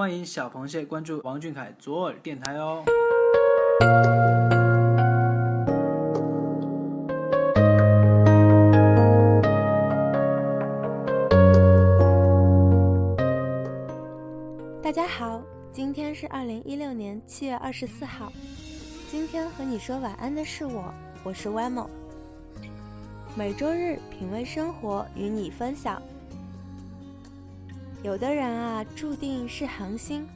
欢迎小螃蟹关注王俊凯左耳电台哦。大家好，今天是二零一六年七月二十四号。今天和你说晚安的是我，我是 YMO，。每周日品味生活，与你分享。有的人啊，注定是恒星，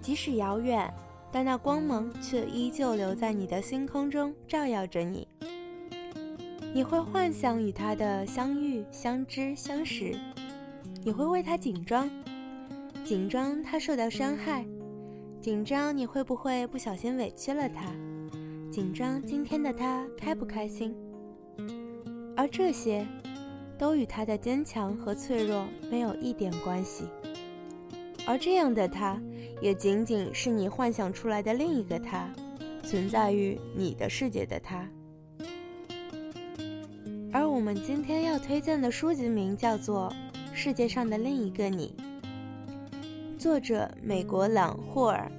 即使遥远，但那光芒却依旧留在你的星空中，照耀着你。你会幻想与他的相遇、相知、相识，你会为他紧张。紧张他受到伤害，紧张你会不会不小心委屈了他，紧张今天的他开不开心，而这些，都与他的坚强和脆弱没有一点关系。而这样的他，也仅仅是你幻想出来的另一个他，存在于你的世界的他。而我们今天要推荐的书籍名叫做《世界上的另一个你》。作者：美国朗霍尔。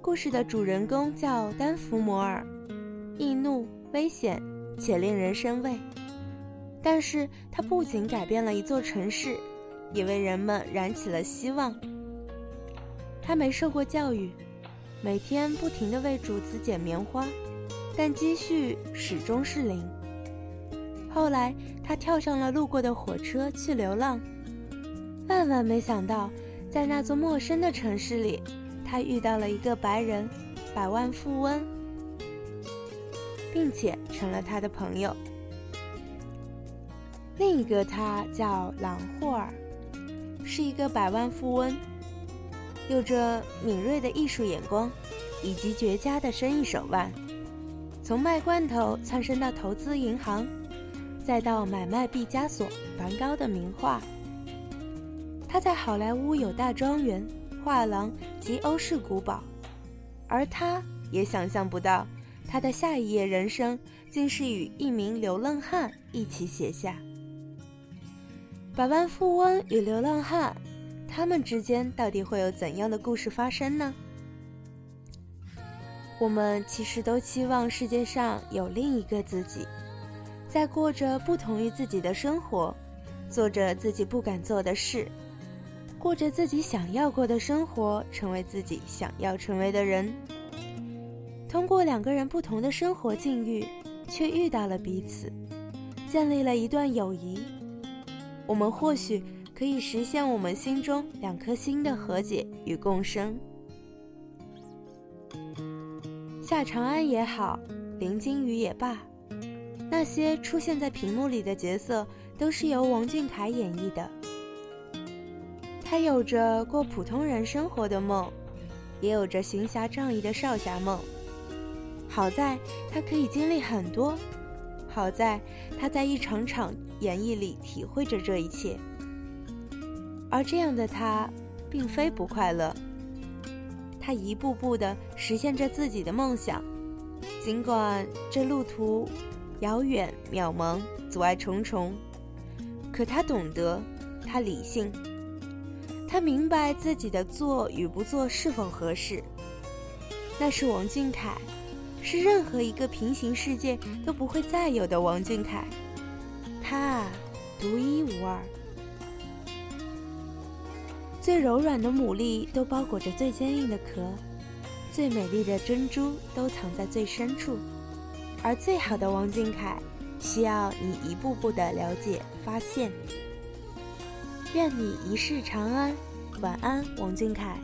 故事的主人公叫丹弗摩尔，易怒、危险且令人生畏。但是他不仅改变了一座城市，也为人们燃起了希望。他没受过教育，每天不停地为主子捡棉花，但积蓄始终是零。后来，他跳上了路过的火车去流浪。万万没想到，在那座陌生的城市里，他遇到了一个白人，百万富翁，并且成了他的朋友。另一个他叫朗霍尔，是一个百万富翁，有着敏锐的艺术眼光以及绝佳的生意手腕，从卖罐头窜升到投资银行，再到买卖毕加索、梵高的名画。他在好莱坞有大庄园、画廊及欧式古堡，而他也想象不到，他的下一页人生竟是与一名流浪汉一起写下。百万富翁与流浪汉，他们之间到底会有怎样的故事发生呢？我们其实都期望世界上有另一个自己，在过着不同于自己的生活，做着自己不敢做的事。过着自己想要过的生活，成为自己想要成为的人。通过两个人不同的生活境遇，却遇到了彼此，建立了一段友谊。我们或许可以实现我们心中两颗心的和解与共生。夏长安也好，林惊羽也罢，那些出现在屏幕里的角色，都是由王俊凯演绎的。他有着过普通人生活的梦，也有着行侠仗义的少侠梦。好在他可以经历很多，好在他在一场场演绎里体会着这一切。而这样的他，并非不快乐。他一步步地实现着自己的梦想，尽管这路途遥远渺茫，阻碍重重，可他懂得，他理性。他明白自己的做与不做是否合适。那是王俊凯，是任何一个平行世界都不会再有的王俊凯。他啊，独一无二。最柔软的牡蛎都包裹着最坚硬的壳，最美丽的珍珠都藏在最深处。而最好的王俊凯，需要你一步步的了解、发现。愿你一世长安，晚安，王俊凯。